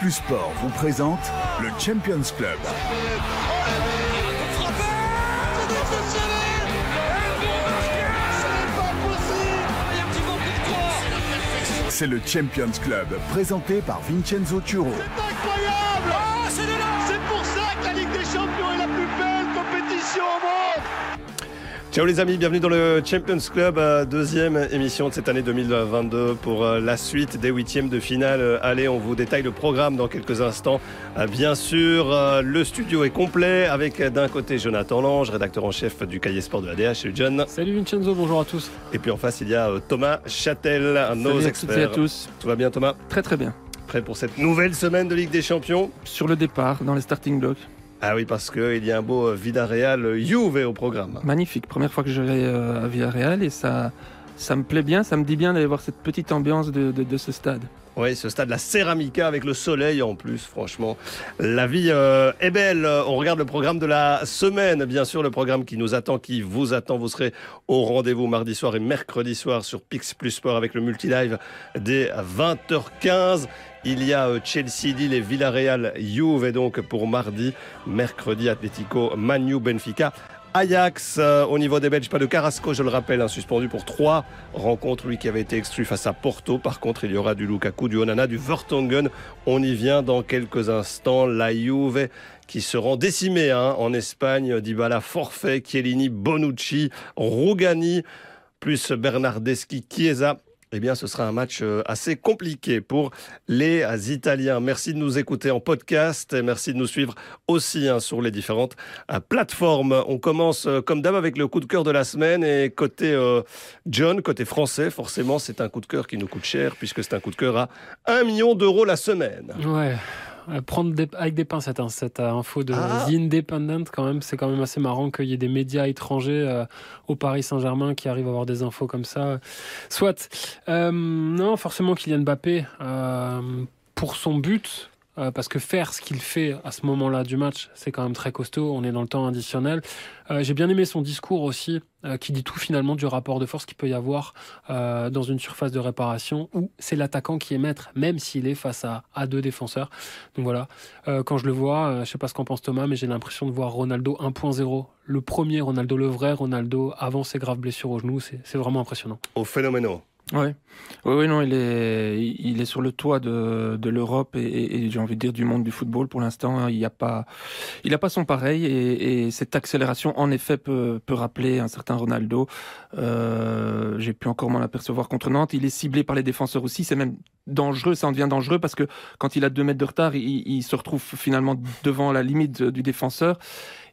Plus Sport vous présente le Champions Club. C'est le Champions Club, présenté par Vincenzo Turo. incroyable C'est pour ça que la Ligue des Champions est la plus belle compétition au monde Ciao les amis, bienvenue dans le Champions Club, euh, deuxième émission de cette année 2022 pour euh, la suite des huitièmes de finale. Euh, Allez, on vous détaille le programme dans quelques instants. Bien sûr, le studio est complet avec d'un côté Jonathan Lange, rédacteur en chef du cahier sport de ADH. Salut John. Salut Vincenzo, bonjour à tous. Et puis en face, il y a Thomas Châtel, un de nos Salut experts. et à tous. Tout va bien Thomas? Très très bien. Prêt pour cette nouvelle semaine de Ligue des Champions? Sur le départ, dans les starting blocks. Ah oui, parce qu'il y a un beau Villarreal Juve au programme. Magnifique. Première fois que je vais euh, à Villarreal et ça, ça me plaît bien, ça me dit bien d'aller voir cette petite ambiance de, de- de ce stade. Oui, ce stade, la Ceramica avec le soleil en plus, franchement. La vie euh, est belle. On regarde le programme de la semaine, bien sûr, le programme qui nous attend, qui vous attend. Vous serez au rendez-vous mardi soir et mercredi soir sur Pix Plus Sport avec le multilive dès 20h15. Il y a euh, Chelsea, Lille et Villarreal, Juve et donc pour mardi, mercredi, Atlético, Manu, Benfica. Ajax, euh, au niveau des Belges, pas de Carrasco, je le rappelle, hein, suspendu pour trois rencontres, lui qui avait été exclu face à Porto. Par contre, il y aura du Lukaku, du Onana, du Vertonghen. On y vient dans quelques instants. La Juve qui se rend décimée hein, en Espagne. Dybala forfait, Chiellini, Bonucci, Rougani, plus Bernardeschi, Chiesa. Eh bien, ce sera un match euh, assez compliqué pour les Italiens. Merci de nous écouter en podcast et merci de nous suivre aussi hein, sur les différentes euh, plateformes. On commence euh, comme d'hab avec le coup de cœur de la semaine et côté John, côté français, forcément, c'est un coup de cœur qui nous coûte cher puisque c'est un coup de cœur à 1 million d'euros la semaine. Ouais. Euh, Prendre des- avec des pincettes hein, cette euh, info de Ah. The Independent quand même c'est quand même assez marrant qu'il y ait des médias étrangers euh, au Paris Saint-Germain qui arrivent à avoir des infos comme ça. Soit. Euh, non forcément Kylian Mbappé euh, pour son but euh, parce que faire ce qu'il fait à ce moment-là du match, c'est quand même très costaud. On est dans le temps additionnel. Euh, J'ai bien aimé son discours aussi, euh, qui dit tout finalement du rapport de force qu'il peut y avoir dans une surface de réparation où c'est l'attaquant qui est maître, même s'il est face à, deux défenseurs. Donc voilà, quand je le vois, je sais pas ce qu'en pense Thomas, mais j'ai l'impression de voir Ronaldo 1.0. Le premier Ronaldo, le vrai Ronaldo, avant ses graves blessures au genou, c'est vraiment impressionnant. Au phénoménal. Ouais. Oui, oui, non, il est, il est sur le toit de, de l'Europe et, et- et j'ai envie de dire du monde du football pour l'instant. Il n'y a pas, il a pas son pareil et, et cette accélération, en effet, peut, peut rappeler un certain Ronaldo. Euh, j'ai pu encore m'en apercevoir contre Nantes. Il est ciblé par les défenseurs aussi. C'est même dangereux. Ça en devient dangereux parce que quand il a deux mètres de retard, il, il se retrouve finalement devant la limite du défenseur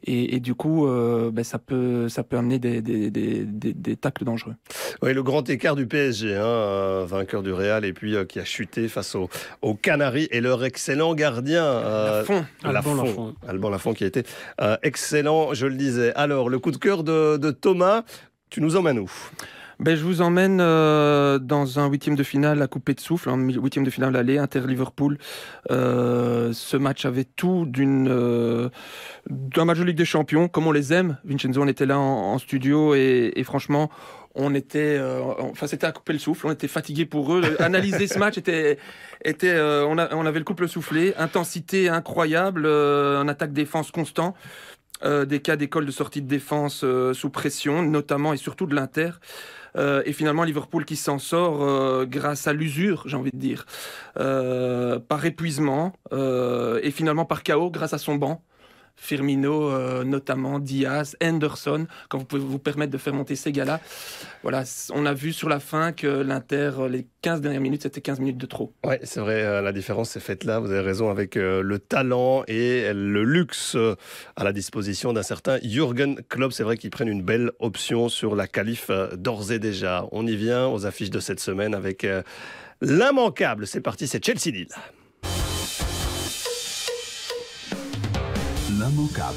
et, et du coup, euh, ben, ça peut, ça peut amener des, des, des, des, des tacles dangereux. Oui, le grand écart du PSG, hein, euh, vainqueur du Real et puis euh, qui a chuté face aux aux Canaries et leur excellent gardien. euh, Lafont. Alban Lafont. Lafont. Alban Lafont qui a été euh, excellent, je le disais. Alors, le coup de cœur de, de Thomas, tu nous emmènes où? Ben, je vous emmène euh, dans un huitième de finale à couper de souffle, un huitième de finale aller, Inter-Liverpool. Euh, ce match avait tout d'une euh, d'un match de Ligue des Champions, comme on les aime. Vincenzo, on était là en, studio et, et franchement, on était, euh, enfin c'était à couper le souffle, on était fatigué pour eux. Analyser ce match était, était, euh, on, a- on avait le couple soufflé, intensité incroyable, euh, un attaque-défense constant. Euh, des cas d'école de sortie de défense euh, sous pression, notamment et surtout de l'Inter. Euh, et finalement, Liverpool qui s'en sort euh, grâce à l'usure, j'ai envie de dire, Euh, par épuisement et finalement par chaos grâce à son banc. Firmino, euh, notamment Diaz, Henderson, quand vous pouvez vous permettre de faire monter ces gars-là. Voilà, on a vu sur la fin que l'Inter, euh, les 15 dernières minutes, c'était 15 minutes de trop. Ouais, c'est vrai, euh, la différence s'est faite là, vous avez raison, avec le talent et le luxe à la disposition d'un certain Jürgen Klopp. C'est vrai qu'ils prennent une belle option sur la qualif d'ores et déjà. On y vient aux affiches de cette semaine avec l'immanquable. C'est parti, c'est Chelsea-Lille. L'immanquable.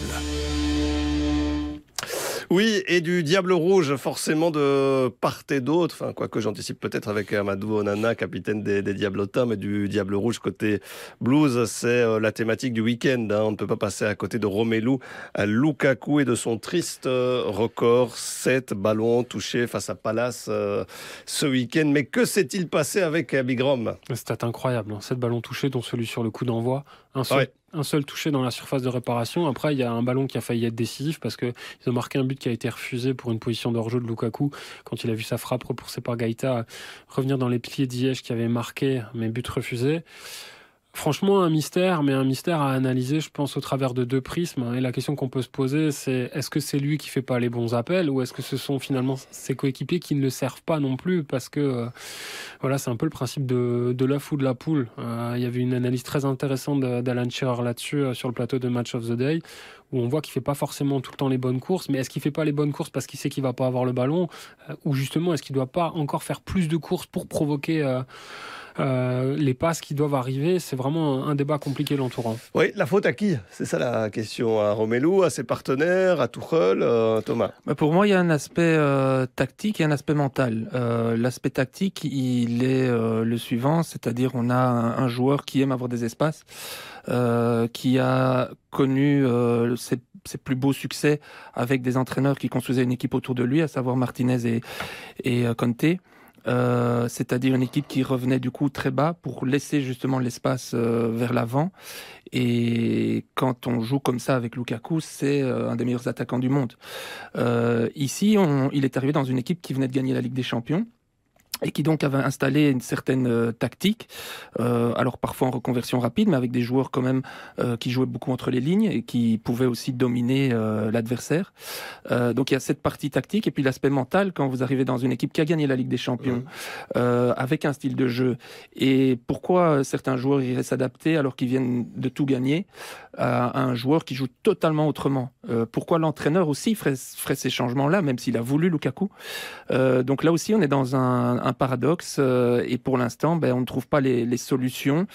Oui, et du Diable Rouge, forcément de part et d'autre. Enfin, quoique j'anticipe peut-être avec Amadou Onana, capitaine des, des Diablotins, mais du Diable Rouge côté Blues, c'est euh, la thématique du week-end. Hein. On ne peut pas passer à côté de Romelu Lukaku et de son triste euh, record. 7 ballons touchés face à Palace euh, ce week-end. Mais que s'est-il passé avec Big Rom C'était incroyable. 7 hein. ballons touchés, dont celui sur le coup d'envoi. Un seul, un seul touché dans la surface de réparation. Après, il y a un ballon qui a failli être décisif parce qu'ils ont marqué un but qui a été refusé pour une position de de Lukaku quand il a vu sa frappe repoussée par Gaïta revenir dans les pieds d'Iège qui avait marqué, mais but refusé. Franchement, un mystère, mais un mystère à analyser, je pense, au travers de deux prismes. Et la question qu'on peut se poser, c'est est-ce que c'est lui qui fait pas les bons appels ou est-ce que ce sont finalement ses coéquipiers qui ne le servent pas non plus? Parce que euh, voilà, c'est un peu le principe de, de l'œuf ou de la poule. Euh, il y avait une analyse très intéressante d'Alan Shearer là-dessus euh, sur le plateau de Match of the Day où on voit qu'il fait pas forcément tout le temps les bonnes courses, mais est-ce qu'il fait pas les bonnes courses parce qu'il sait qu'il va pas avoir le ballon, ou justement est-ce qu'il doit pas encore faire plus de courses pour provoquer euh, les passes qui doivent arriver, c'est vraiment un débat compliqué l'entourant. Oui, la faute à qui? C'est ça la question. À Romelu, à ses partenaires, à Tuchel, euh, Thomas bah, Pour moi, il y a un aspect euh, tactique et un aspect mental. L'aspect tactique, il est le suivant, c'est-à-dire on a un, joueur qui aime avoir des espaces, qui a connu ses, plus beaux succès avec des entraîneurs qui construisaient une équipe autour de lui, à savoir Martinez et, et Conte. Euh, c'est-à-dire une équipe qui revenait du coup très bas pour laisser justement l'espace euh, vers l'avant. Et quand on joue comme ça avec Lukaku, c'est euh, un des meilleurs attaquants du monde. ici, on, il est arrivé dans une équipe qui venait de gagner la Ligue des Champions et qui donc avait installé une certaine euh, tactique, euh, alors parfois en reconversion rapide, mais avec des joueurs quand même euh, qui jouaient beaucoup entre les lignes et qui pouvaient aussi dominer euh, l'adversaire. Euh, donc il y a cette partie tactique et puis l'aspect mental quand vous arrivez dans une équipe qui a gagné la Ligue des Champions euh, avec un style de jeu. Et pourquoi certains joueurs iraient s'adapter alors qu'ils viennent de tout gagner à un joueur qui joue totalement autrement? Pourquoi l'entraîneur aussi ferait, ferait ces changements-là, même s'il a voulu Lukaku? Donc là aussi on est dans un, un un paradoxe euh, et pour l'instant, ben, on ne trouve pas les, solutions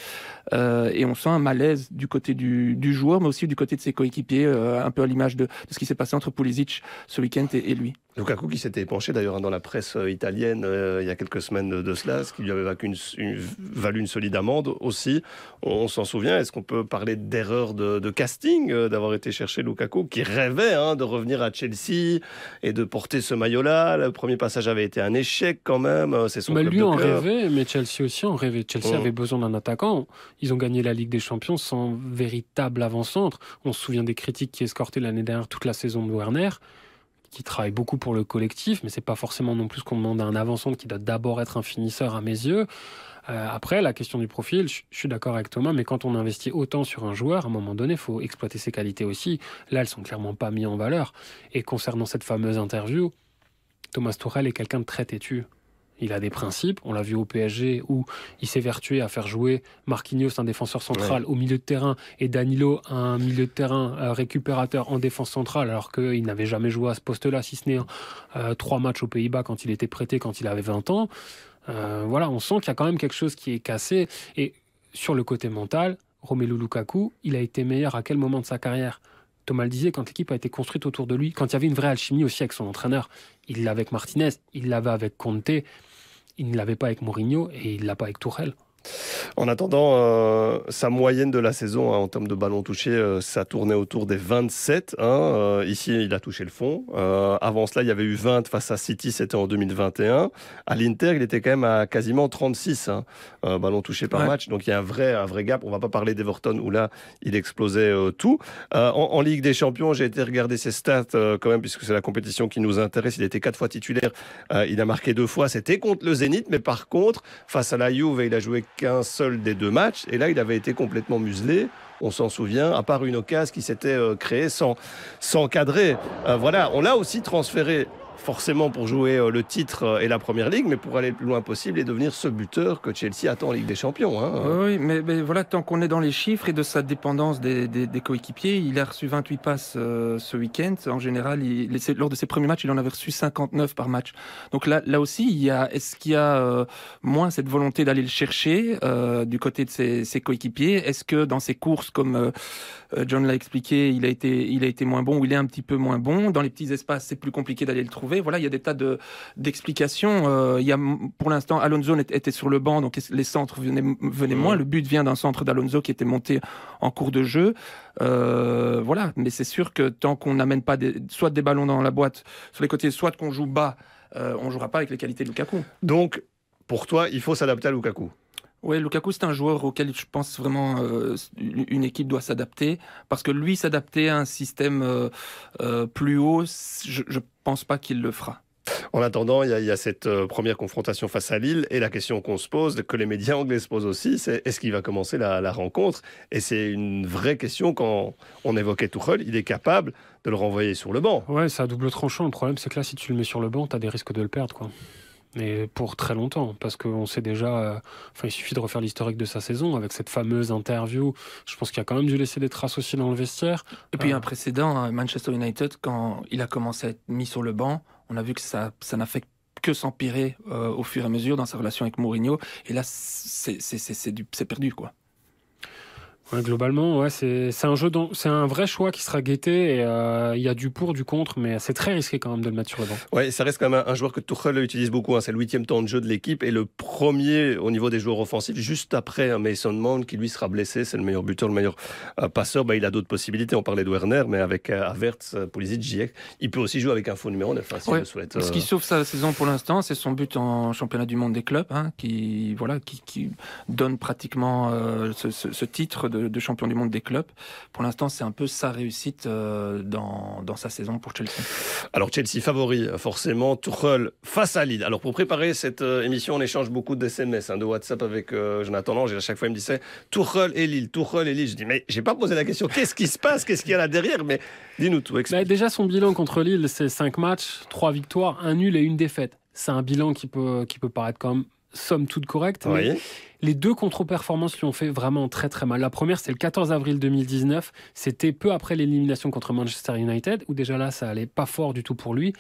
euh, et on sent un malaise du côté du, joueur, mais aussi du côté de ses coéquipiers, euh, un peu à l'image de, ce qui s'est passé entre Pulisic ce week-end et lui. Lukaku qui s'était penché d'ailleurs dans la presse euh, italienne euh, il y a quelques semaines de, cela, ce qui lui avait valu une, valu une solide amende aussi. On, s'en souvient. Est-ce qu'on peut parler d'erreur de, casting euh, d'avoir été chercher Lukaku qui rêvait hein, de revenir à Chelsea et de porter ce maillot-là? Le premier passage avait été un échec quand même. C'est son mais lui en rêvait, mais Chelsea aussi en rêvait. Chelsea mmh. avait besoin d'un attaquant. Ils ont gagné la Ligue des Champions sans véritable avant-centre. On se souvient des critiques qui escortaient l'année dernière toute la saison de Werner qui travaille beaucoup pour le collectif, mais c'est pas forcément non plus qu'on demande à un avançant qui doit d'abord être un finisseur à mes yeux. Euh, après, la question du profil, je, suis d'accord avec Thomas, mais quand on investit autant sur un joueur, à un moment donné, il faut exploiter ses qualités aussi. Là, elles sont clairement pas mises en valeur. Et concernant cette fameuse interview, Thomas Tourelle est quelqu'un de très têtu. Il a des principes. On l'a vu au PSG où il s'est vertué à faire jouer Marquinhos, un défenseur central, au milieu de terrain, et Danilo, un milieu de terrain euh, récupérateur en défense centrale, alors qu'il n'avait jamais joué à ce poste-là, si ce n'est euh, trois matchs aux Pays-Bas quand il était prêté, quand il avait 20 ans. Euh, voilà, on sent qu'il y a quand même quelque chose qui est cassé. Et sur le côté mental, Romelu Lukaku, il a été meilleur à quel moment de sa carrière? Thomas le disait, quand l'équipe a été construite autour de lui, quand il y avait une vraie alchimie aussi avec son entraîneur, il l'avait avec Martinez, il l'avait avec Conte, il ne l'avait pas avec Mourinho et il l'a pas avec Tourelle. En attendant, euh, sa moyenne de la saison hein, en termes de ballons touchés, euh, ça tournait autour des 27. Hein, euh, ici, il a touché le fond. avant cela, il y avait eu 20 face à City, c'était en 2021. À l'Inter, il était quand même à quasiment 36 hein, ballons touchés par match. Donc il y a un vrai, un vrai gap. On va pas parler d'Everton où là, il explosait tout. En, Ligue des Champions, j'ai été regarder ses stats quand même, puisque c'est la compétition qui nous intéresse. Il était quatre fois titulaire. il a marqué deux fois. C'était contre le Zénith, mais par contre, face à la Juve, il a joué qu'un seul des deux matchs. Et là, il avait été complètement muselé. On s'en souvient, à part une occasion qui s'était euh, créée sans, sans cadrer. Euh, voilà, on l'a aussi transféré forcément pour jouer euh, le titre euh, et la première ligue, mais pour aller le plus loin possible et devenir ce buteur que Chelsea attend en Ligue des Champions. Hein. Oui, mais, voilà, tant qu'on est dans les chiffres et de sa dépendance des, coéquipiers, il a reçu 28 passes euh, ce week-end. En général, lors de ses premiers matchs, il en avait reçu 59 par match. Donc là, là aussi, est-ce qu'il y a moins cette volonté d'aller le chercher du côté de ses, ses coéquipiers? Est-ce que dans ses courses, comme John l'a expliqué, il a été, il a été moins bon ou il est un petit peu moins bon? Dans les petits espaces, c'est plus compliqué d'aller le trouver. Voilà, il y a des tas de d'explications. Euh, il y a pour l'instant Alonso était sur le banc, donc les centres venaient, venaient moins. Le but vient d'un centre d'Alonso qui était monté en cours de jeu. Euh, voilà, mais c'est sûr que tant qu'on n'amène pas des, soit des ballons dans la boîte sur les côtés, soit qu'on joue bas, euh, on jouera pas avec les qualités de Lukaku. Donc, pour toi, il faut s'adapter à Lukaku. Oui, Lukaku, c'est un joueur auquel je pense vraiment euh, une équipe doit s'adapter. Parce que lui, s'adapter à un système euh, euh, plus haut, je ne pense pas qu'il le fera. En attendant, il y, a, il y a cette euh, première confrontation face à Lille et la question qu'on se pose, que les médias anglais se posent aussi, c'est est-ce qu'il va commencer la, la rencontre? Et c'est une vraie question quand on évoquait Tuchel, il est capable de le renvoyer sur le banc. Ouais, c'est à double tranchant. Le problème, c'est que là, si tu le mets sur le banc, tu as des risques de le perdre. quoi mais pour très longtemps, parce qu'on sait déjà, euh, enfin, il suffit de refaire l'historique de sa saison avec cette fameuse interview. Je pense qu'il a quand même dû laisser des traces aussi dans le vestiaire. Et puis euh... un précédent, hein, Manchester United, quand il a commencé à être mis sur le banc, on a vu que ça, ça n'a fait que s'empirer euh, au fur et à mesure dans sa relation avec Mourinho. Et là, c'est perdu, quoi. Ouais, globalement, ouais, c'est un jeu, c'est un vrai choix qui sera guetté. Et euh, il y a du pour, du contre, mais c'est très risqué quand même de le mettre sur le banc. Ouais, ça reste quand même un, un joueur que Tuchel utilise beaucoup. Hein, c'est le huitième temps de jeu de l'équipe et le premier au niveau des joueurs offensifs, juste après hein, Mason Mount qui lui sera blessé. C'est le meilleur buteur, le meilleur euh, passeur. Bah, il a d'autres possibilités. On parlait de Werner, mais avec euh, Havertz, Pulisic, Ziyech, il peut aussi jouer avec un faux numéro 9 hein, s'il ouais, le souhaite. Ce qui sauve sa saison pour l'instant, c'est son but en championnat du monde des clubs, hein, qui voilà, qui, qui donne pratiquement euh, ce, ce, ce, titre de, de champion du monde des clubs. Pour l'instant, c'est un peu sa réussite euh, dans, dans, sa saison pour Chelsea. Alors Chelsea favori, forcément, Tuchel face à Lille. Alors pour préparer cette euh, émission, on échange beaucoup de SMS, hein, de WhatsApp avec euh, Jonathan Lange. Et à chaque fois, il me disait Tuchel et Lille, Tuchel et Lille. Je dis mais j'ai pas posé la question. Qu'est-ce qui se passe? Qu'est-ce qu'il y a là derrière? Mais dis-nous tout. Bah, déjà, son bilan contre Lille, c'est 5 matchs, 3 victoires, un nul et une défaite. C'est un bilan qui peut, qui peut paraître quand même somme toute correcte. Oui. Mais les deux contre-performances lui ont fait vraiment très très mal. La première, c'était le 14 avril 2019. C'était peu après l'élimination contre Manchester United, où déjà là, ça allait pas fort du tout pour lui.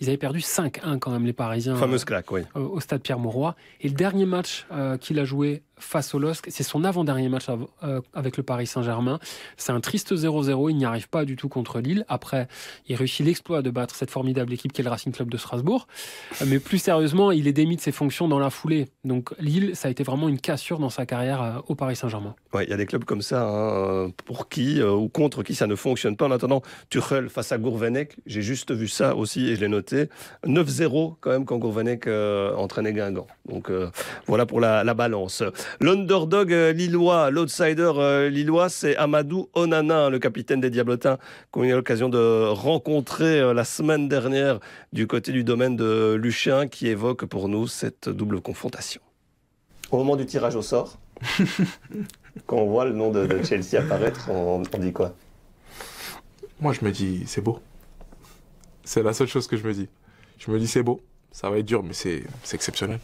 Ils avaient perdu 5-1 quand même, les Parisiens. Fameuse claque, oui. Euh, au stade Pierre-Mauroy. Et le dernier match euh, qu'il a joué face au LOSC, c'est son avant-dernier match euh, avec le Paris Saint-Germain. C'est un triste 0-0. Il n'y arrive pas du tout contre Lille. Après, il réussit l'exploit de battre cette formidable équipe qui est le Racing Club de Strasbourg. Mais plus sérieusement, il est démis de ses fonctions dans la foulée. Donc Lille, ça a été vraiment une cassure dans sa carrière au Paris Saint-Germain. Ouais, il y a des clubs comme ça, hein, pour qui euh, ou contre qui ça ne fonctionne pas. En attendant, Tuchel face à Gourvenec, j'ai juste vu ça aussi et je l'ai noté. 9-0 quand même quand Gourvenec euh, entraînait Guingamp. Donc euh, voilà pour la balance. L'underdog lillois, l'outsider lillois, c'est Amadou Onana, le capitaine des Diablotins, qu'on a eu l'occasion de rencontrer la semaine dernière du côté du domaine de Luchin, qui évoque pour nous cette double confrontation. Au moment du tirage au sort, quand on voit le nom de, de Chelsea apparaître, on, on, dit quoi? Moi, je me dis, c'est beau. C'est la seule chose que je me dis. Je me dis, c'est beau. Ça va être dur, mais c'est exceptionnel.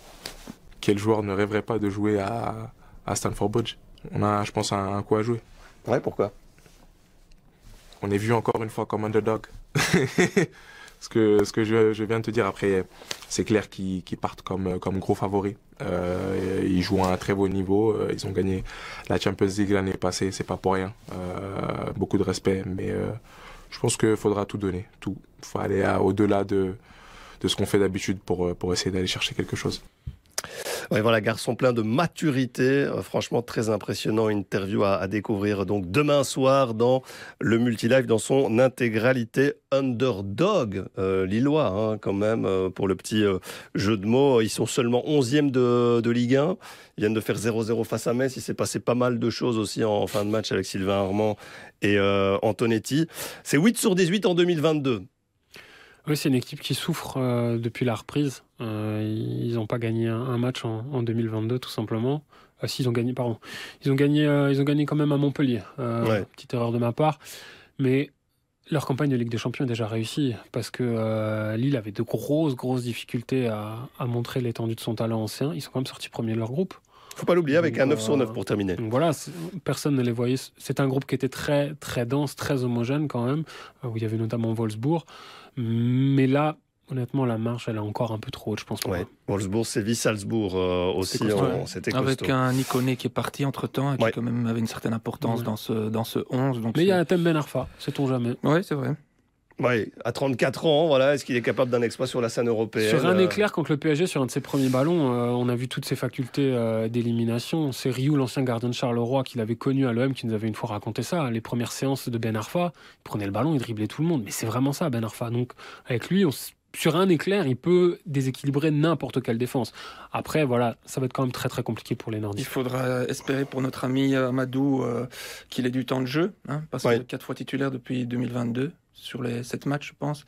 Quel joueur ne rêverait pas de jouer à, à Stanford Bridge? On a, je pense, un, un coup à jouer. Ouais, pourquoi? On est vu encore une fois comme underdog. ce que, ce que je, je, viens de te dire après, c'est clair qu'ils qu partent comme, comme gros favoris. Euh, ils jouent à un très beau niveau. Ils ont gagné la Champions League l'année passée, c'est pas pour rien. Euh, beaucoup de respect, mais euh, je pense qu'il faudra tout donner, tout. Il faut aller au-delà de, de ce qu'on fait d'habitude pour, pour essayer d'aller chercher quelque chose. Voilà, garçon plein de maturité. Euh, franchement, très impressionnant. Interview à, découvrir donc demain soir dans le multilive dans son intégralité. Underdog, euh, Lillois, hein, quand même, euh, pour le petit euh, jeu de mots. Ils sont seulement 11e de, Ligue 1. Ils viennent de faire 0-0 face à Metz. Il s'est passé pas mal de choses aussi en, en fin de match avec Sylvain Armand et euh, Antonetti. C'est 8 sur 18 en 2022. Oui, c'est une équipe qui souffre euh, depuis la reprise. Euh, ils n'ont pas gagné un, un match en, en, 2022, tout simplement. Ah, si, ils ont gagné, pardon. Ils ont gagné, ils ont gagné quand même à Montpellier. ouais. Petite erreur de ma part. Mais leur campagne de Ligue des Champions est déjà réussie parce que euh, Lille avait de grosses, grosses difficultés à, à montrer l'étendue de son talent ancien. Ils sont quand même sortis premiers de leur groupe. Faut pas l'oublier avec un 9 sur 9 euh, pour terminer. Donc voilà, personne ne les voyait. C'est un groupe qui était très, très dense, très homogène quand même, euh, où il y avait notamment Wolfsburg. Mais là, honnêtement, la marche, elle est encore un peu trop haute, je pense. Ouais. Wolfsburg, Séville, Salzbourg euh, aussi, ouais. c'était Avec un Iconé qui est parti entre temps et qui Ouais. quand même avait une certaine importance Ouais. dans ce dans ce 11. Donc Mais il y a un thème Ben Arfa, sait-on jamais. Ouais, c'est vrai. Ouais, à 34 ans, voilà, est-ce qu'il est capable d'un exploit sur la scène européenne Sur un euh, éclair contre le PSG, sur un de ses premiers ballons, euh, on a vu toutes ses facultés euh, d'élimination. C'est Rioux, l'ancien gardien de Charleroi, qui l'avait connu à l'OM, qui nous avait une fois raconté ça. Les premières séances de Ben Arfa, il prenait le ballon, il driblait tout le monde. Mais c'est vraiment ça, Ben Arfa. Donc, avec lui, on sur un éclair, il peut déséquilibrer n'importe quelle défense. Après, voilà, ça va être quand même très très compliqué pour les Il Nordiques. faudra espérer pour notre ami Amadou euh, qu'il ait du temps de jeu, hein, parce Ouais. que quatre fois titulaire depuis 2022 sur les sept matchs, je pense.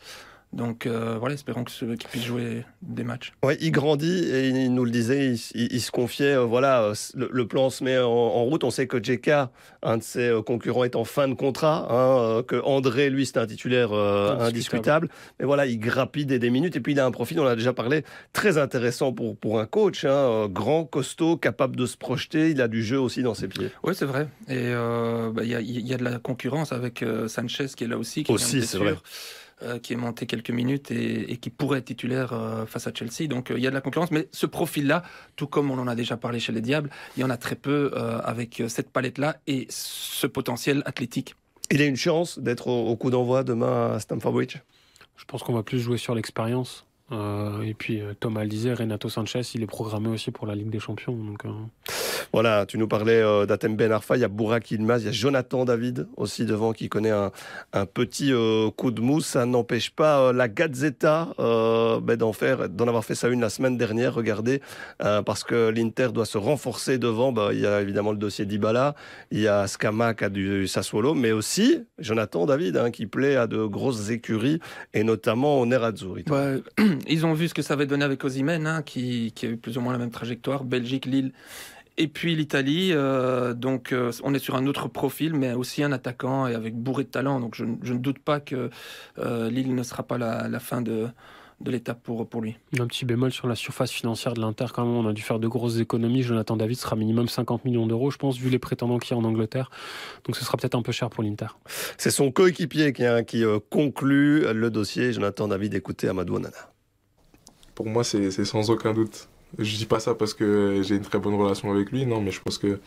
Donc euh, voilà, espérons qu'il puisse jouer des matchs. Ouais, il grandit et il nous le disait, il, il- il se confiait, euh, voilà, euh, le, le plan se met en, en route. On sait que JK, un de ses concurrents, est en fin de contrat, hein, que André, lui, c'est un titulaire euh, Indiscutable. Mais voilà, il grappille des, des minutes et puis il a un profil, on en a déjà parlé, très intéressant pour, pour un coach, hein, grand, costaud, capable de se projeter. Il a du jeu aussi dans ses pieds. Oui, c'est vrai. Et bah, il y, a, il y a de la concurrence avec Sanchez qui est là aussi, qui Aussi, c'est blessure, euh, qui est monté quelques minutes et, et qui pourrait être titulaire euh, face à Chelsea. Donc euh, il y a de la concurrence, mais ce profil-là, tout comme on en a déjà parlé chez les Diables, il y en a très peu euh, avec cette palette-là et ce potentiel athlétique. Il a une chance d'être au, au coup d'envoi demain à Stamford Bridge? Je pense qu'on va plus jouer sur l'expérience. Euh, et puis, euh, Thomas le disait, Renato Sanchez, il est programmé aussi pour la Ligue des Champions. Donc, euh, Voilà, tu nous parlais euh, d'Atem Ben Arfa, il y a Bourak Ilmaz, il y a Jonathan David aussi devant qui connaît un, un petit euh, coup de mousse. Ça n'empêche pas euh, la Gazzetta euh, ben, d'en faire, d'en avoir fait sa une la semaine dernière. Regardez, euh, parce que l'Inter doit se renforcer devant. Ben, il y a évidemment le dossier d'Ibala, il y a Scamac à du Sassuolo, mais aussi Jonathan David hein, qui plaît à de grosses écuries et notamment au Nerazzurri. Ouais, ils ont vu ce que ça avait donné avec Osimhen, hein, qui, qui a eu plus ou moins la même trajectoire, Belgique, Lille, et puis l'Italie. euh, donc euh, on est sur un autre profil, mais aussi un attaquant et avec bourré de talent. Donc je, je ne doute pas que euh, Lille ne sera pas la, la fin de, de l'étape pour, pour lui. un petit bémol sur la surface financière de l'Inter, quand même, on a dû faire de grosses économies. Jonathan David sera minimum 50 millions d'euros, je pense, vu les prétendants qu'il y a en Angleterre. Donc, ce sera peut-être un peu cher pour l'Inter. C'est son coéquipier qui, hein, qui conclut le dossier. Jonathan David, écoutez Amadou Onana. Pour moi, c'est sans aucun doute. Je dis pas ça parce que j'ai une très bonne relation avec lui, non, mais je pense que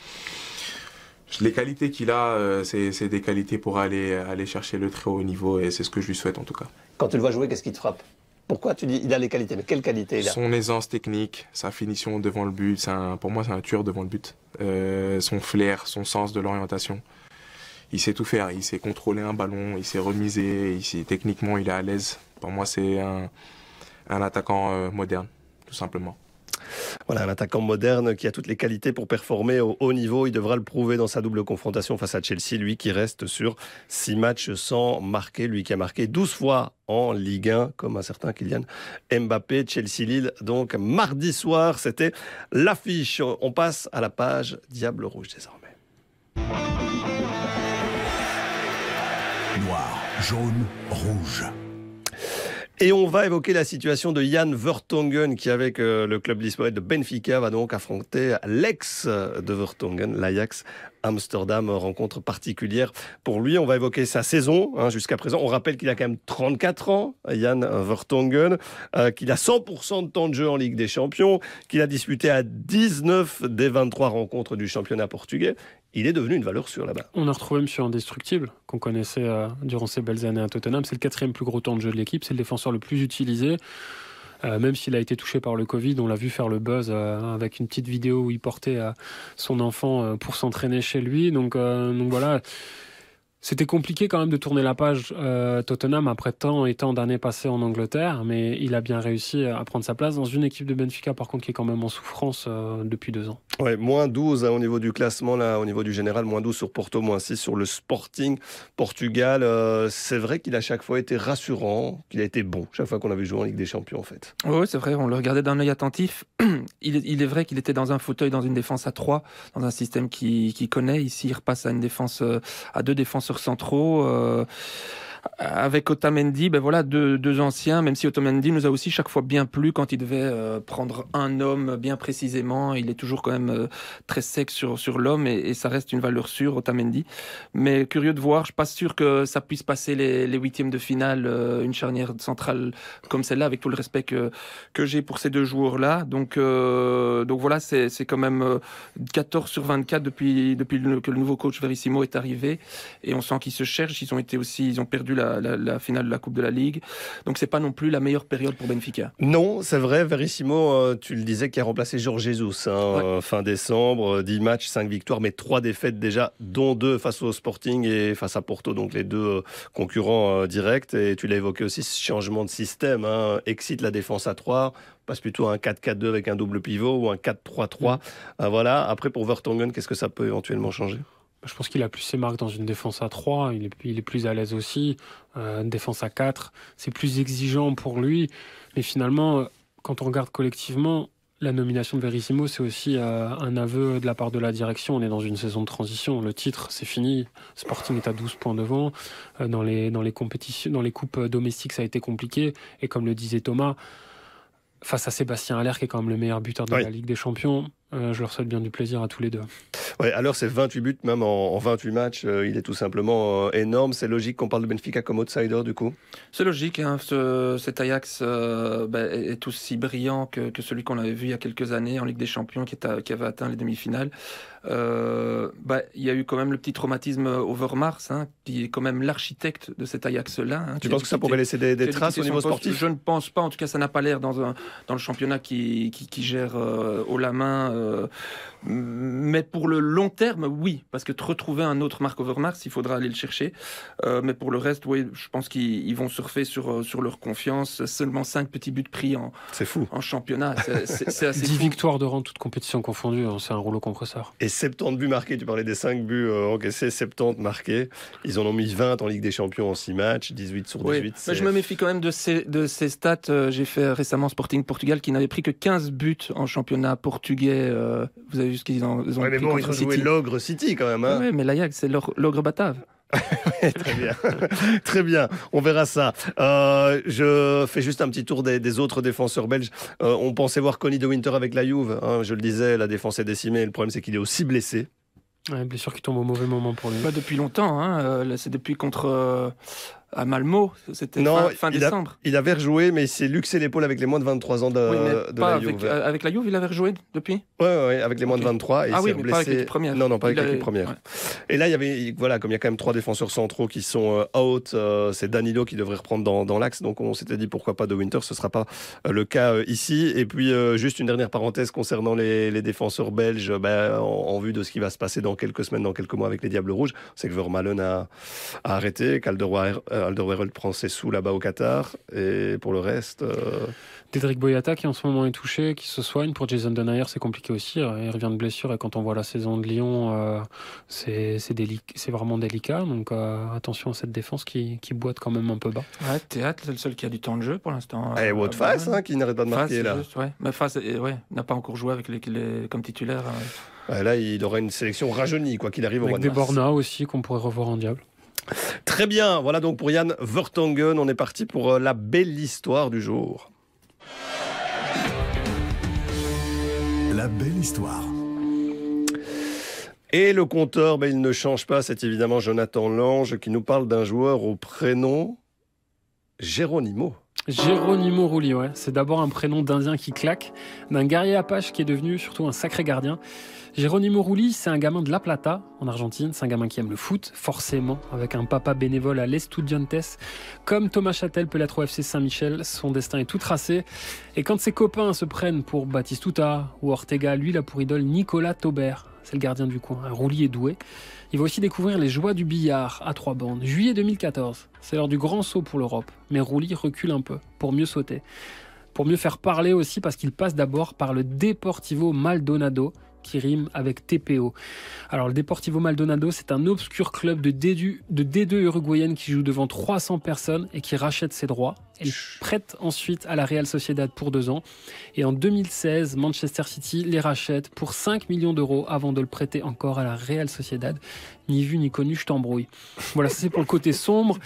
les qualités qu'il a, euh, c'est des qualités pour aller, aller chercher le très haut niveau et c'est ce que je lui souhaite en tout cas. Quand tu le vois jouer, qu'est-ce qui te frappe? Pourquoi tu dis il a les qualités Mais quelles qualités il a? Son aisance technique, sa finition devant le but, un- pour moi c'est un tueur devant le but. Euh, son flair, son sens de l'orientation. Il sait tout faire, il sait contrôler un ballon, il sait remiser, il sait, techniquement il est à l'aise. Pour moi c'est un, un attaquant euh, moderne, tout simplement. Voilà, un attaquant moderne qui a toutes les qualités pour performer au haut niveau. Il devra le prouver dans sa double confrontation face à Chelsea, lui qui reste sur six matchs sans marquer, lui qui a marqué 12 fois en Ligue 1, comme un certain Kylian Mbappé, Chelsea-Lille. Donc mardi soir, c'était l'affiche. On passe à la page Diable Rouge désormais. Noir, jaune, rouge. Et on va évoquer la situation de Jan Vertonghen qui, avec euh, le club lisboète de Benfica, va donc affronter l'ex de Vertonghen, l'Ajax Amsterdam. Rencontre particulière pour lui. On va évoquer sa saison hein, jusqu'à présent. On rappelle qu'il a quand même 34 ans, Jan Vertonghen, euh, qu'il a 100% de temps de jeu en Ligue des Champions, qu'il a disputé à 19 des 23 rencontres du championnat portugais. Il est devenu une valeur sûre là-bas. On a retrouvé Monsieur Indestructible, qu'on connaissait euh, durant ses belles années à Tottenham. C'est le quatrième plus gros temps de jeu de l'équipe. C'est le défenseur le plus utilisé. Euh, même s'il a été touché par le Covid, on l'a vu faire le buzz euh, avec une petite vidéo où il portait euh, son enfant euh, pour s'entraîner chez lui. Donc, euh, donc voilà. C'était compliqué quand même de tourner la page euh, Tottenham après tant et tant d'années passées en Angleterre, mais il a bien réussi à prendre sa place dans une équipe de Benfica, par contre, qui est quand même en souffrance euh, depuis deux ans. Ouais, moins 12 hein, au niveau du classement, là, au niveau du général, moins 12 sur Porto, moins 6 sur le Sporting Portugal. Euh, c'est vrai qu'il a chaque fois été rassurant, qu'il a été bon, chaque fois qu'on a vu jouer en Ligue des Champions, en fait. Oui, c'est vrai, on le regardait d'un œil attentif. il, est, il est vrai qu'il était dans un fauteuil, dans une défense à 3, dans un système qu'il qui connaît. Ici, il repasse à une défense, à deux défenseurs centraux. Avec Otamendi, ben voilà, deux, anciens, même si Otamendi nous a aussi chaque fois bien plu quand il devait euh, prendre un homme bien précisément. Il est toujours quand même euh, très sec sur, sur l'homme et, ça reste une valeur sûre, Otamendi. Mais curieux de voir, je suis pas sûr que ça puisse passer les, huitièmes de finale, euh, une charnière centrale comme celle-là, avec tout le respect que, j'ai pour ces deux joueurs-là. Donc, donc voilà, c'est quand même 14 sur 24 depuis, depuis que le nouveau coach Verissimo est arrivé et on sent qu'ils se cherchent. Ils ont été aussi, ils ont perdu la la, finale de la Coupe de la Ligue. Donc c'est pas non plus la meilleure période pour Benfica. Non, c'est vrai. Verissimo, euh, tu le disais, qui a remplacé Georges Jesus hein, euh, fin décembre. 10 euh, matchs, 5 victoires, mais 3 défaites déjà, dont 2 face au Sporting et face à Porto, donc les deux concurrents directs. Et tu l'as évoqué aussi, ce changement de système. Hein, excite la défense à 3 passe plutôt à un 4-4-2 avec un double pivot ou un 4-3-3. Mm. voilà. Après, pour Vertonghen, qu'est-ce que ça peut éventuellement changer? Je pense qu'il a plus ses marques dans une défense à 3, il est, il est plus à l'aise aussi. Euh, une défense à 4, c'est plus exigeant pour lui. Mais finalement, euh, quand on regarde collectivement, la nomination de Verissimo, c'est aussi euh, un aveu de la part de la direction. On est dans une saison de transition. Le titre, c'est fini. Sporting est à 12 points devant. dans, les, dans les compétitions, dans les coupes domestiques, ça a été compliqué. Et comme le disait Thomas, face à Sébastien Aller, qui est quand même le meilleur buteur de la Ligue des Champions, je leur souhaite bien du plaisir à tous les deux. Ouais, alors c'est 28 buts même en, 28 matchs, euh, il est tout simplement euh, énorme. C'est logique qu'on parle de Benfica comme outsider du coup? C'est logique, hein, cet Ajax euh, bah, est aussi brillant que, celui qu'on avait vu il y a quelques années en Ligue des Champions qui, qui avait atteint les demi-finales. bah, il y a eu quand même le petit traumatisme Overmars, hein, qui est quand même l'architecte de cet Ajax-là. Hein, tu penses que ça pourrait laisser des, traces au niveau sportif? Je ne pense pas, en tout cas ça n'a pas l'air dans, un, dans le championnat qui, qui, gère haut la main. Mais pour le long terme, oui, parce que de retrouver un autre Marc Overmars, il faudra aller le chercher. Euh, mais pour le reste, oui, je pense qu'ils vont surfer sur, euh, sur leur confiance. Seulement 5 petits buts pris en, fou. en championnat. C'est assez 10 victoires de rang, toute compétition confondue. Hein, c'est un rouleau compresseur. Et 70 buts marqués. Tu parlais des 5 buts euh, encaissés, 70 marqués. Ils en ont mis 20 en Ligue des Champions en 6 matchs, 18 sur 18. Mais je me méfie quand même de ces, de ces stats. J'ai fait récemment Sporting Portugal qui n'avait pris que 15 buts en championnat portugais. Vous avez vu ce qu'ils ont, ils ont joué l'ogre City quand même. Hein oui, mais l'Ajax, c'est l'ogre batave. très bien, très bien. On verra ça. Euh, je fais juste un petit tour des, autres défenseurs belges. Euh, on pensait voir Connie de Winter avec la Juve. Hein, je le disais, la défense est décimée. Le problème, c'est qu'il est aussi blessé. Ouais, blessure qui tombe au mauvais moment pour lui. Pas depuis longtemps. Hein. Euh, c'est depuis contre à Malmo, c'était fin, décembre. il avait rejoué, mais il s'est luxé l'épaule avec les moins de 23 ans de, la Juve. Euh, avec, la Juve, il avait rejoué depuis Oui, ouais, avec les moins de 23. Et ah oui, mais pas avec l'équipe première. Non, non, pas avec l'équipe première. Et là, il y avait, voilà, comme il y a quand même trois défenseurs centraux qui sont euh, out, euh, c'est Danilo qui devrait reprendre dans, dans l'axe. Donc on s'était dit pourquoi pas de Winter, ce ne sera pas le cas ici. Et puis juste une dernière parenthèse concernant les, les défenseurs belges, ben, en, vue de ce qui va se passer dans quelques semaines, dans quelques mois avec les Diables Rouges. C'est que Vermaelen a, a arrêté, Calderoy Alderweireld prend ses sous là-bas au Qatar. Et pour le reste. Euh... Dédric Boyata qui en ce moment est touché, qui se soigne. Pour Jason Denayer, c'est compliqué aussi. Il revient de blessure et quand on voit la saison de Lyon, euh, c'est vraiment délicat. Donc euh, attention à cette défense qui, qui, boite quand même un peu bas. Ouais, Théâtre, c'est le seul qui a du temps de jeu pour l'instant. Et Wout Fass, hein, qui n'arrête pas de marquer là. ouais. Mais Fass, ouais, n'a pas encore joué avec les, comme titulaire. là, il aura une sélection rajeunie, quoi qu'il arrive au Avec des Borna aussi qu'on pourrait revoir en diable. Très bien, voilà donc pour Yann Vertongen, on est parti pour euh, la belle histoire du jour. La belle histoire. Et le compteur, ben, il ne change pas, c'est évidemment Jonathan Lange qui nous parle d'un joueur au prénom Géronimo. Géronimo Rulli, ouais. C'est d'abord un prénom d'Indien qui claque, d'un guerrier apache qui est devenu surtout un sacré gardien. Geronimo Rulli, c'est un gamin de La Plata, en Argentine. C'est un gamin qui aime le foot, forcément, avec un papa bénévole à l'Estudiantes. Comme Thomas Châtel peut l'être au FC Saint-Michel, son destin est tout tracé. Et quand ses copains se prennent pour Batistuta ou Ortega, lui, il a pour idole Nicolas Taubert. C'est le gardien du coin. Un roulis est doué. Il va aussi découvrir les joies du billard à trois bandes. Juillet 2014. C'est l'heure du grand saut pour l'Europe. Mais Roulis recule un peu pour mieux sauter. Pour mieux faire parler aussi parce qu'il passe d'abord par le Deportivo Maldonado, qui rime avec TPO. Alors le Deportivo Maldonado, c'est un obscur club de D2, de D2 uruguayenne qui joue devant 300 personnes et qui rachète ses droits. Elle prête ensuite à la Real Sociedad pour deux ans. Et en 2016, Manchester City les rachète pour 5 millions d'euros avant de le prêter encore à la Real Sociedad. Ni vu ni connu, je t'embrouille. Voilà, ça c'est pour le côté sombre.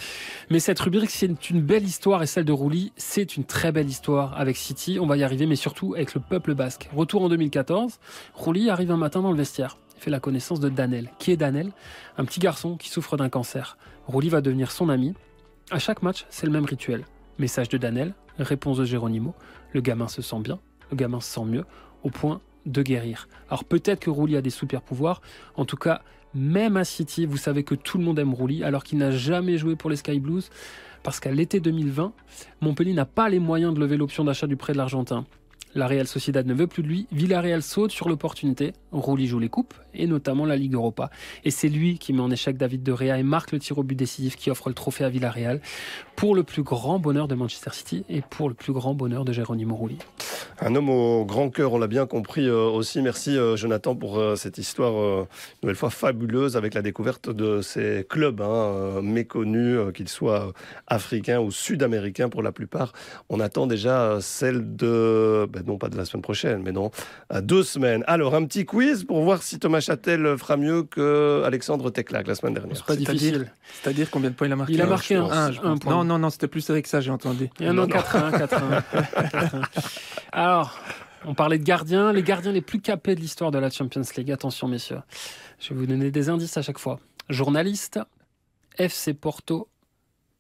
Mais cette rubrique, c'est une belle histoire et celle de Rouli, c'est une très belle histoire avec City. On va y arriver, mais surtout avec le peuple basque. Retour en 2014, Rouli arrive un matin dans le vestiaire. Il fait la connaissance de Danel. Qui est Danel Un petit garçon qui souffre d'un cancer. Rouli va devenir son ami. À chaque match, c'est le même rituel. Message de Danel, réponse de Geronimo. Le gamin se sent bien, le gamin se sent mieux, au point de guérir. Alors peut-être que Rouli a des super pouvoirs. En tout cas, même à City, vous savez que tout le monde aime Rouli, alors qu'il n'a jamais joué pour les Sky Blues, parce qu'à l'été 2020, Montpellier n'a pas les moyens de lever l'option d'achat du prêt de l'Argentin. La Real Sociedad ne veut plus de lui. Villarreal saute sur l'opportunité. Rouli joue les coupes et notamment la Ligue Europa. Et c'est lui qui met en échec David De Rea et marque le tir au but décisif qui offre le trophée à Villarreal pour le plus grand bonheur de Manchester City et pour le plus grand bonheur de Geronimo Rouli. Un homme au grand cœur, on l'a bien compris euh, aussi. Merci euh, Jonathan pour euh, cette histoire une nouvelle fois fabuleuse avec la découverte de ces clubs hein, méconnus, qu'ils soient africains ou sud-américains pour la plupart. On attend déjà celle de, ben non pas de la semaine prochaine, mais non, à deux semaines. Alors un petit quiz pour voir si Thomas Châtel fera mieux que Alexandre Teclac la semaine dernière. C'est pas difficile. C'est-à-dire combien de points il a marqué Il a marqué un, point. Non, non, non, c'était plus serré que ça, j'ai entendu. Il y en a 4-1, 4-1. Alors, on parlait de gardiens, les gardiens les plus capés de l'histoire de la Champions League. Attention, messieurs. Je vais vous donner des indices à chaque fois. Journaliste, FC Porto,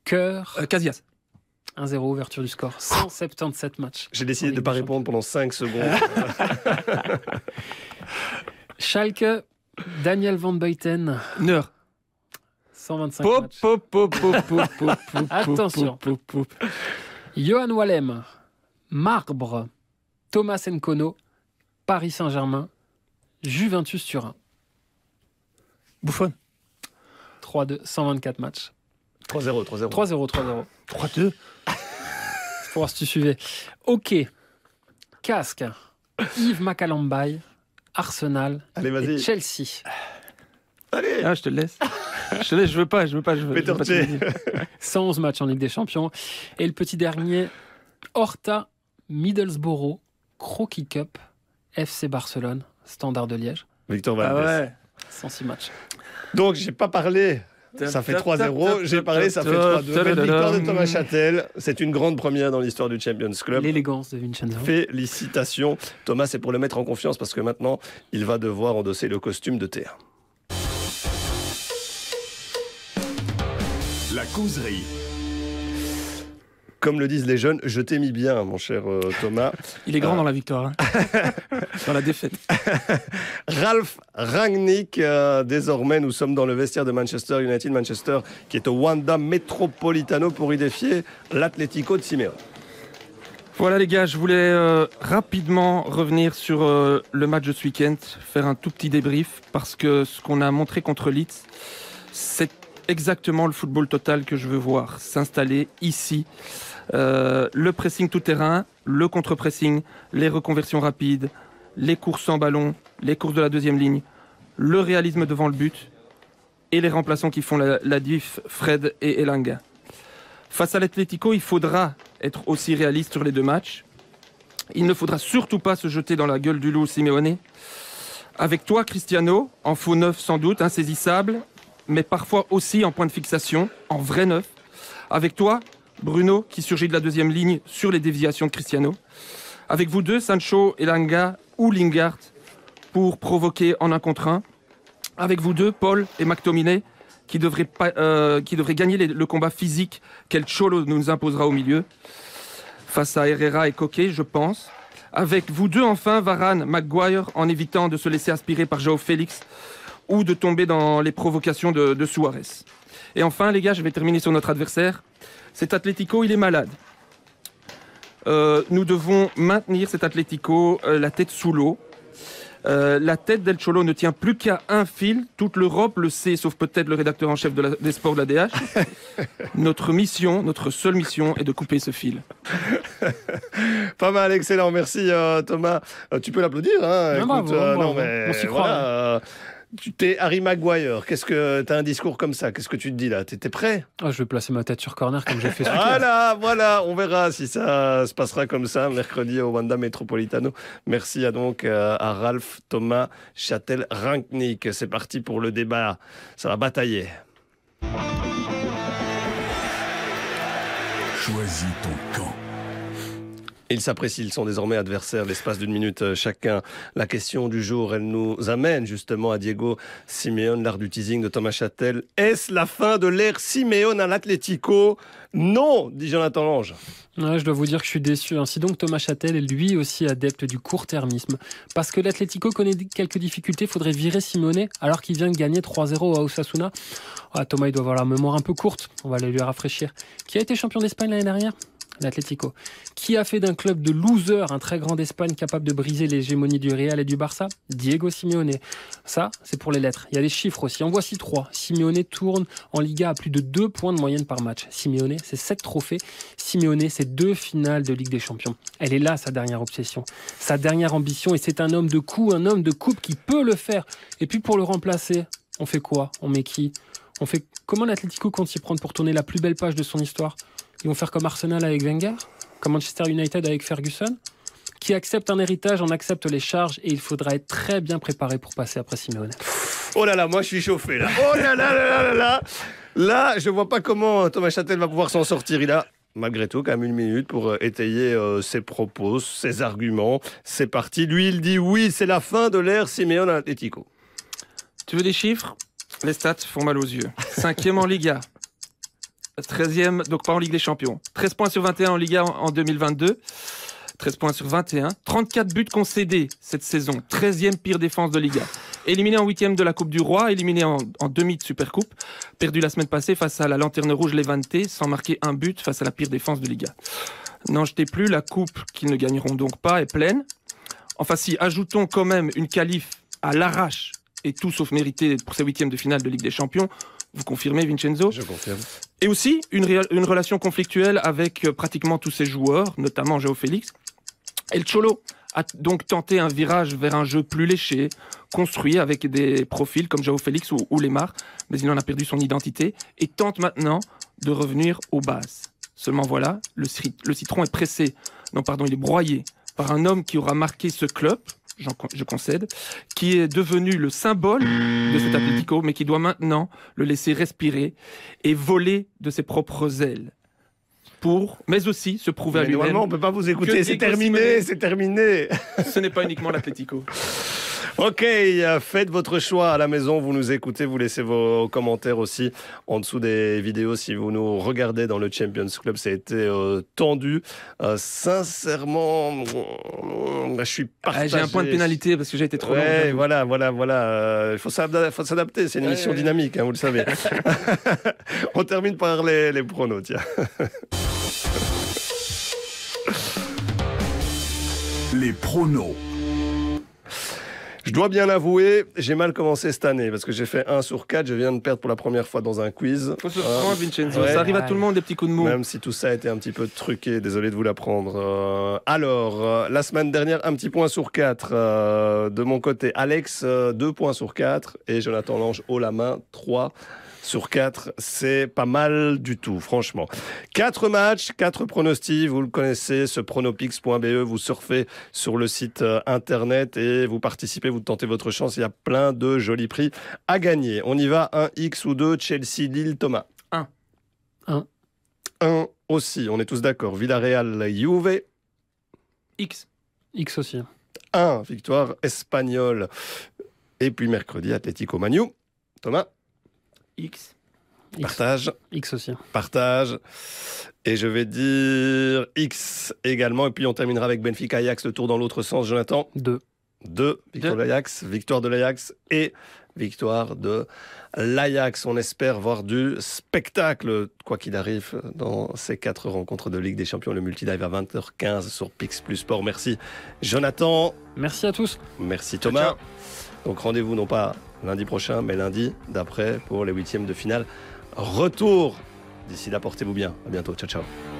cœur. Euh, Casillas. 1-0, ouverture du score. 177 matchs. J'ai décidé de ne pas répondre pendant 5 secondes. Schalke, Daniel Van Buyten. Neur. 125 matchs. Attention. Johan Wallem, Marbre, Thomas Nkono, Paris Saint-Germain, Juventus Turin. Bouffon. 3-2, 124 matchs. 3-0, 3-0. 3-0, 3-0. 3-2. Pour voir si tu suivais. Ok. Casque. Yves Macalambay, Arsenal Allez, vas-y. et Chelsea. Allez Ah, je te le laisse. je te laisse, je veux pas, je veux pas, je veux, je veux pas te le dire. 111 matchs en Ligue des Champions. Et le petit dernier, Horta, Middlesbrough, Croquis Cup, FC Barcelone, Standard de Liège. Victor Ah Valdez. ouais. 106 matchs. Donc, j'ai pas parlé. Ça fait 3-0. J'ai parlé, ça fait 3-2. Belle victoire de Thomas Châtel. C'est une grande première dans l'histoire du Champions Club. L'élégance de Vincenzo. Félicitations. Thomas, c'est pour le mettre en confiance parce que maintenant, il va devoir endosser le costume de T1. La causerie. Comme le disent les jeunes, je t'ai mis bien, mon cher euh, Thomas. Il est grand dans la victoire. hein. dans la défaite. Ralph Rangnick, euh, désormais nous sommes dans le vestiaire de Manchester United, Manchester qui est au Wanda Metropolitano pour y défier l'Atlético de Simeone. Voilà les gars, je voulais euh, rapidement revenir sur euh, le match de ce week-end, faire un tout petit débrief, parce que ce qu'on a montré contre Leeds, c'est exactement le football total que je veux voir s'installer ici. Euh, le pressing tout terrain, le contre-pressing, les reconversions rapides, les courses en ballon, les courses de la deuxième ligne, le réalisme devant le but et les remplaçants qui font la, la diff, Fred et Elanga. Face à l'Atlético, il faudra être aussi réaliste sur les deux matchs. Il ne faudra surtout pas se jeter dans la gueule du loup Simeone. Avec toi, Cristiano, en faux neuf sans doute, insaisissable, mais parfois aussi en point de fixation, en vrai neuf. Avec toi, Bruno, qui surgit de la deuxième ligne sur les déviations de Cristiano. Avec vous deux, Sancho, Elanga ou Lingard, pour provoquer en un contre un. Avec vous deux, Paul et McTominay, qui devraient, euh, qui devraient gagner le combat physique qu'El Cholo nous imposera au milieu. Face à Herrera et Coquet, je pense. Avec vous deux, enfin, Varane, Maguire, en évitant de se laisser aspirer par Joao Félix ou de tomber dans les provocations de, de Suarez. Et enfin, les gars, je vais terminer sur notre adversaire. Cet Atlético, il est malade. Euh, nous devons maintenir cet Atlético euh, la tête sous l'eau. Euh, la tête d'El Cholo ne tient plus qu'à un fil. Toute l'Europe le sait, sauf peut-être le rédacteur en chef de la- des sports de la DH. notre mission, notre seule mission est de couper ce fil. Pas mal, excellent. Merci euh, Thomas. Euh, tu peux l'applaudir. Hein, bravo, bravo. non, mais On s'y croit, voilà, euh, Tu t'es Harry Maguire. Qu'est-ce que t'as un discours comme ça? Qu'est-ce que tu te dis là? T'étais prêt? Ah, Je vais placer ma tête sur corner comme j'ai fait ce week-end. Voilà, voilà, on verra si ça se passera comme ça mercredi au Wanda Metropolitano. Merci à donc euh, à Ralph Thomas Châtel Ranknik. C'est parti pour le débat. Ça va batailler. Choisis ton camp. Ils s'apprécient, ils sont désormais adversaires l'espace d'une minute euh, chacun. La question du jour, elle nous amène justement à Diego Simeone, l'art du teasing de Thomas Châtel. Est-ce la fin de l'ère Simeone à l'Atlético? Non, dit Jonathan Lange. Ouais, je dois vous dire que je suis déçu. Ainsi donc, Thomas Châtel est lui aussi adepte du court-termisme. Parce que l'Atlético connaît quelques difficultés, faudrait virer Simone alors qu'il vient de gagner 3-0 à Osasuna. Ah, Thomas, il doit avoir la mémoire un peu courte. On va aller lui rafraîchir. Qui a été champion d'Espagne l'année dernière? l'Atlético, qui a fait d'un club de losers un très grand d'Espagne capable de briser l'hégémonie du Real et du Barça? Diego Simeone. Ça, c'est pour les lettres. Il y a les chiffres aussi. En voici trois. Simeone tourne en Liga à plus de deux points de moyenne par match. Simeone, c'est sept trophées. Simeone, c'est deux finales de Ligue des Champions. Elle est là, sa dernière obsession, sa dernière ambition, et c'est un homme de coup, un homme de coupe qui peut le faire. Et puis pour le remplacer, on fait quoi? On met qui? On fait comment l'Atlético compte s'y prendre pour tourner la plus belle page de son histoire? Ils vont faire comme Arsenal avec Wenger, comme Manchester United avec Ferguson. Qui accepte un héritage, on accepte les charges et il faudra être très bien préparé pour passer après Simeone. Oh là là, moi je suis chauffé là. Oh là là là là là là. Là, je vois pas comment Thomas Châtel va pouvoir s'en sortir. Il a malgré tout quand même une minute pour euh, étayer euh, ses propos, ses arguments. C'est parti. Lui, il dit oui, c'est la fin de l'ère Simeone à Atletico. Tu veux des chiffres? Les stats font mal aux yeux. Cinquième en Liga. 13e, donc pas en Ligue des Champions. 13 points sur 21 en Liga en 2022. 13 points sur 21. 34 buts concédés cette saison. 13e pire défense de Liga. Éliminé en huitième de la Coupe du Roi, éliminé en, en demi de Supercoupe. Perdu la semaine passée face à la Lanterne Rouge Levante, sans marquer un but face à la pire défense de Liga. N'en jetez plus, la coupe qu'ils ne gagneront donc pas est pleine. Enfin si, ajoutons quand même une qualif à l'arrache et tout sauf mérité pour ces huitièmes de finale de Ligue des Champions. Vous confirmez, Vincenzo? Je confirme. Et aussi une, relation conflictuelle avec euh, pratiquement tous ses joueurs, notamment. Et le Cholo a donc tenté un virage vers un jeu plus léché, construit avec des profils comme Félix ou, ou Lemar, mais il en a perdu son identité et tente maintenant de revenir aux bases. Seulement voilà, le, le citron est pressé, non pardon, il est broyé par un homme qui aura marqué ce club, je concède, qui est devenu le symbole de cet Atlético, mais qui doit maintenant le laisser respirer et voler de ses propres ailes. Pour, mais aussi se prouver à lui-même. normalement, on peut pas vous écouter. C'est terminé, c'est terminé. Ce n'est pas uniquement l'Atlético. Ok, euh, faites votre choix à la maison, vous nous écoutez, vous laissez vos commentaires aussi en dessous des vidéos si vous nous regardez dans le Champions Club, ça a été euh, tendu. Euh, sincèrement, je suis Ah, partagé. J'ai un point de pénalité parce que j'ai été trop long. Ouais, voilà, voilà, voilà. Il faut s'adapter. C'est une Ouais, émission ouais. dynamique, hein, vous le savez. On termine par les, les pronos, tiens. Les pronos. Je dois bien l'avouer, j'ai mal commencé cette année parce que j'ai fait 1 sur 4. Je viens de perdre pour la première fois dans un quiz. Faut se Hein, Vincenzo. Ouais. Ça arrive à tout le monde, des petits coups de mou. Même si tout ça a été un petit peu truqué, désolé de vous l'apprendre. Euh, alors, euh, la semaine dernière, un petit point sur 4 de mon côté. Alex, 2 points sur 4 et Jonathan Lange haut la main, 3 sur 4. C'est pas mal du tout, franchement. 4 matchs, 4 pronostics, vous le connaissez, ce pronopix.be, vous surfez sur le site euh, internet et vous participez, vous tentez votre chance. Il y a plein de jolis prix à gagner. On y va, un X ou deux, Chelsea, Lille, Thomas. Un. Un. 1 aussi, on est tous d'accord. Villarreal, Juve. X. X aussi. 1, victoire espagnole. Et puis mercredi, Atlético Manu. Thomas, X. X, partage, X aussi. partage. Et je vais dire X également. Et puis on terminera avec Benfica Ajax, le tour dans l'autre sens. Jonathan, 2. 2, victoire de l'Ajax, victoire de l'Ajax et victoire de l'Ajax. On espère voir du spectacle, quoi qu'il arrive, dans ces quatre rencontres de Ligue des Champions. Le multidive à 20h15 sur Pix Plus Sport. Merci Jonathan, Merci à tous. merci Thomas. Ciao. Donc rendez-vous non pas lundi prochain, mais lundi d'après pour les huitièmes de finale. Retour. D'ici là, portez-vous bien. À bientôt. Ciao, ciao.